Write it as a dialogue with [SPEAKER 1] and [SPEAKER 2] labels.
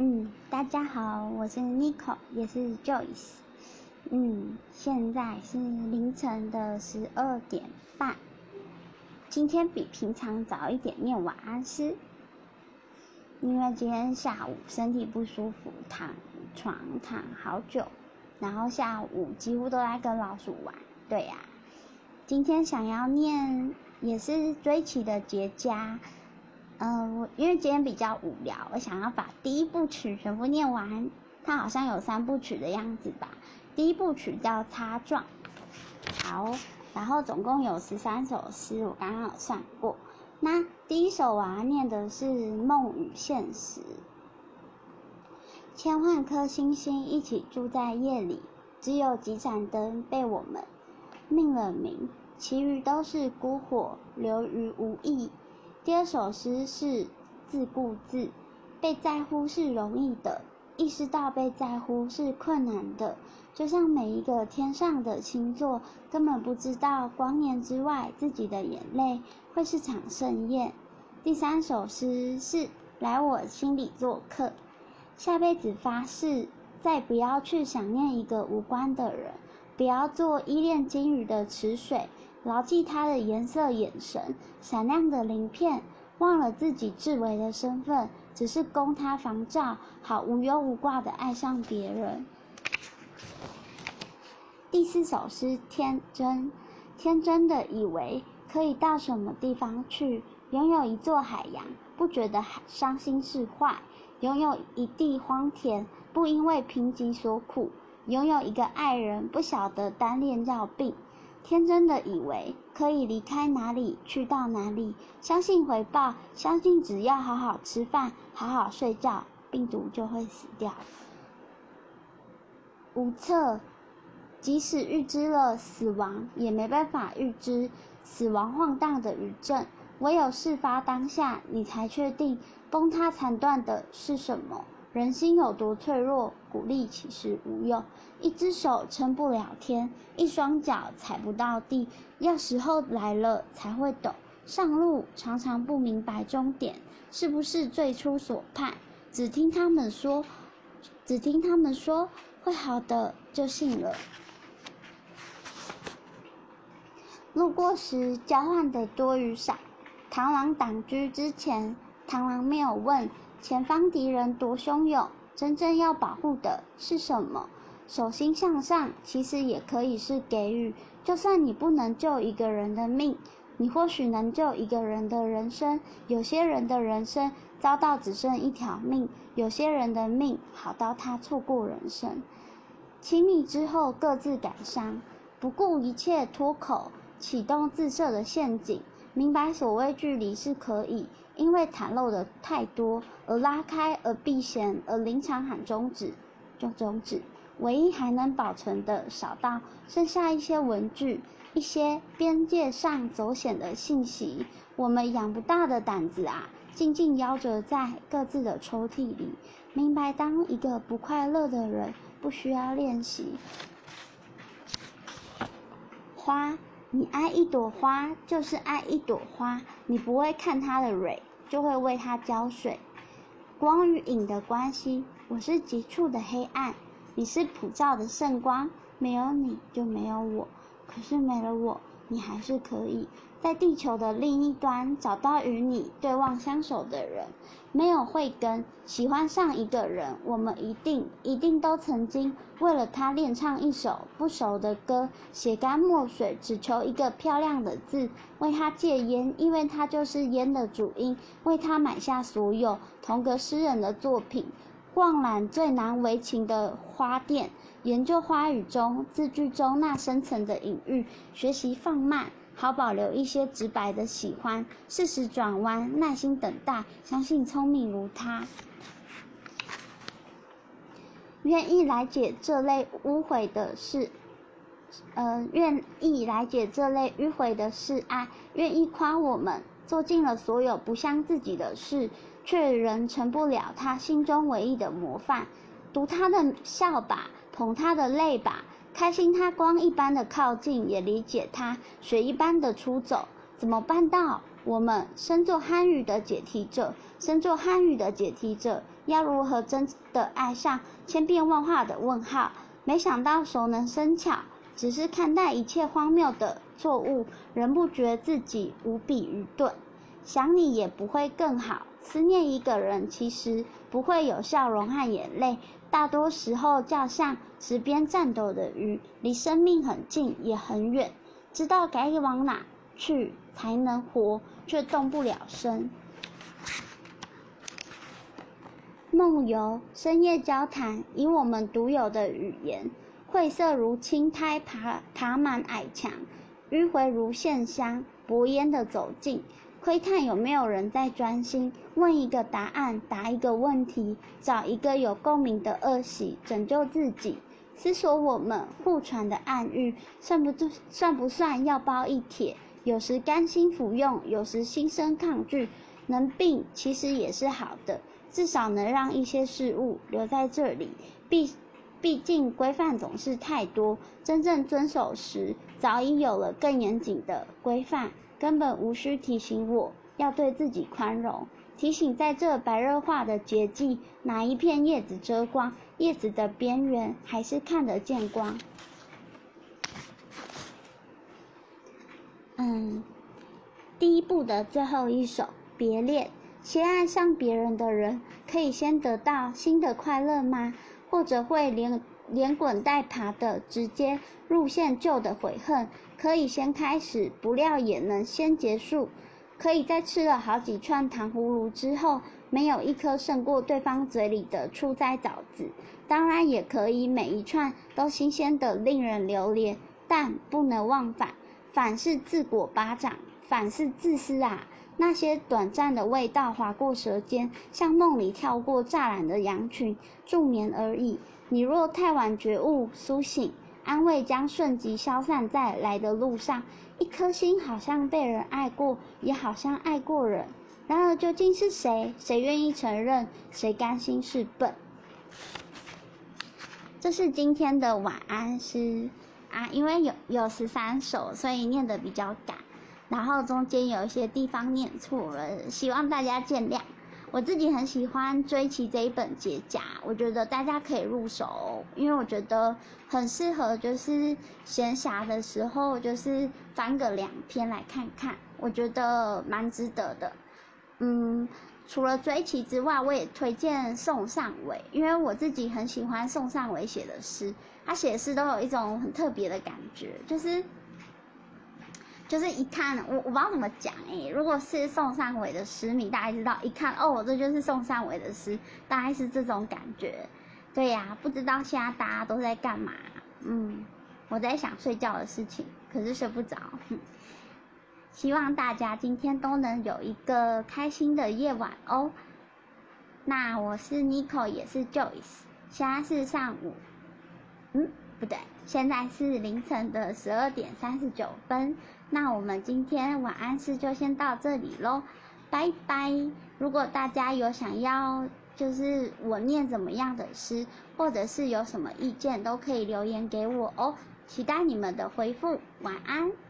[SPEAKER 1] 嗯，大家好，我是 Nico，也是 Joyce。嗯，现在是凌晨的十二点半。今天比平常早一点念晚安诗，因为今天下午身体不舒服，躺床躺好久，然后下午几乎都在跟老鼠玩。对呀，今天想要念也是追奇的结痂。嗯，我因为今天比较无聊，我想要把第一部曲全部念完。它好像有三部曲的样子吧？第一部曲叫《擦撞》，好，然后总共有十三首诗，我刚刚有算过。那第一首我要念的是《梦与现实》。千万颗星星一起住在夜里，只有几盏灯被我们命了名，其余都是孤火，流于无意。第二首诗是自顾自，被在乎是容易的，意识到被在乎是困难的。就像每一个天上的星座，根本不知道光年之外自己的眼泪会是场盛宴。第三首诗是来我心里做客，下辈子发誓再不要去想念一个无关的人，不要做依恋金鱼的池水。牢记它的颜色、眼神，闪亮的鳞片，忘了自己至微的身份，只是供他防照，好无忧无挂的爱上别人。第四首诗，天真，天真的以为可以到什么地方去，拥有一座海洋，不觉得伤心是坏；拥有一地荒田，不因为贫瘠所苦；拥有一个爱人，不晓得单恋要病。天真的以为可以离开哪里去到哪里，相信回报，相信只要好好吃饭、好好睡觉，病毒就会死掉。无策，即使预知了死亡，也没办法预知死亡晃荡的余震。唯有事发当下，你才确定崩塌残断的是什么。人心有多脆弱，鼓励其实无用。一只手撑不了天，一双脚踩不到地。要时候来了才会懂，上路常常不明白终点是不是最初所盼。只听他们说，只听他们说会好的，就信了。路过时交换的多与少，螳螂挡车之前，螳螂没有问。前方敌人多汹涌，真正要保护的是什么？手心向上，其实也可以是给予。就算你不能救一个人的命，你或许能救一个人的人生。有些人的人生遭到只剩一条命，有些人的命好到他错过人生。亲密之后各自感伤，不顾一切脱口，启动自设的陷阱。明白所谓距离是可以。因为袒露的太多而拉开，而避嫌，而临场喊终止，就终止。唯一还能保存的，少到剩下一些文具，一些边界上走险的信息。我们养不大的胆子啊，静静夭折在各自的抽屉里。明白，当一个不快乐的人，不需要练习。花，你爱一朵花，就是爱一朵花，你不会看它的蕊。就会为它浇水。光与影的关系，我是急促的黑暗，你是普照的圣光。没有你就没有我，可是没了我，你还是可以。在地球的另一端找到与你对望相守的人，没有慧根，喜欢上一个人，我们一定一定都曾经为了他练唱一首不熟的歌，写干墨水，只求一个漂亮的字，为他戒烟，因为他就是烟的主因，为他买下所有同个诗人的作品，逛览最难为情的花店，研究花语中字句中那深层的隐喻，学习放慢。好保留一些直白的喜欢，适时转弯，耐心等待，相信聪明如他，愿意来解这类污秽的事，呃，愿意来解这类迂回的事爱，愿意夸我们做尽了所有不像自己的事，却仍成不了他心中唯一的模范。读他的笑吧，捧他的泪吧。开心，他光一般的靠近，也理解他水一般的出走，怎么办到？我们身作汉语的解题者，身作汉语的解题者，要如何真的爱上千变万化的问号？没想到熟能生巧，只是看待一切荒谬的错误，仍不觉自己无比愚钝。想你也不会更好。思念一个人，其实不会有笑容和眼泪，大多时候就像池边颤抖的鱼，离生命很近也很远，知道该往哪去才能活。却动不了身。梦游，深夜交谈，以我们独有的语言，晦涩如青苔爬爬满矮墙，迂回如线香，薄烟的走近，窥探有没有人在专心问一个答案，答一个问题，找一个有共鸣的恶习，拯救自己，思索我们互传的暗喻，算不算不算药包一帖？有时甘心服用，有时心生抗拒。能病其实也是好的，至少能让一些事物留在这里。毕毕竟规范总是太多，真正遵守时，早已有了更严谨的规范，根本无需提醒我要对自己宽容。提醒在这白热化的绝境，哪一片叶子遮光，叶子的边缘还是看得见光。嗯，第一部的最后一首《别恋》，先爱上别人的人，可以先得到新的快乐吗？或者会连连滚带爬的直接入线旧的悔恨？可以先开始，不料也能先结束。可以在吃了好几串糖葫芦之后，没有一颗胜过对方嘴里的初摘枣子。当然也可以每一串都新鲜的令人留恋，但不能忘返。反是自果巴掌，反是自私啊！那些短暂的味道划过舌尖，像梦里跳过栅栏的羊群，助眠而已。你若太晚觉悟苏醒，安慰将瞬即消散在来的路上。一颗心好像被人爱过，也好像爱过人。然而究竟是谁？谁愿意承认？谁甘心是笨？这是今天的晚安诗。啊，因为有有十三首，所以念的比较赶，然后中间有一些地方念错了，希望大家见谅。我自己很喜欢追奇这一本解甲，我觉得大家可以入手，因为我觉得很适合，就是闲暇的时候，就是翻个两篇来看看，我觉得蛮值得的。嗯。除了追奇之外，我也推荐宋尚伟，因为我自己很喜欢宋尚伟写的诗，他写的诗都有一种很特别的感觉，就是就是一看我我不知道怎么讲哎，如果是宋尚伟的诗你，大概知道一看哦，这就是宋尚伟的诗，大概是这种感觉。对呀，不知道现在大家都在干嘛？嗯，我在想睡觉的事情，可是睡不着。希望大家今天都能有一个开心的夜晚哦。那我是 Nico，也是 Joyce，现在是上午，嗯，不对，现在是凌晨的十二点三十九分。那我们今天晚安诗就先到这里喽，拜拜。如果大家有想要，就是我念怎么样的诗，或者是有什么意见，都可以留言给我哦。期待你们的回复，晚安。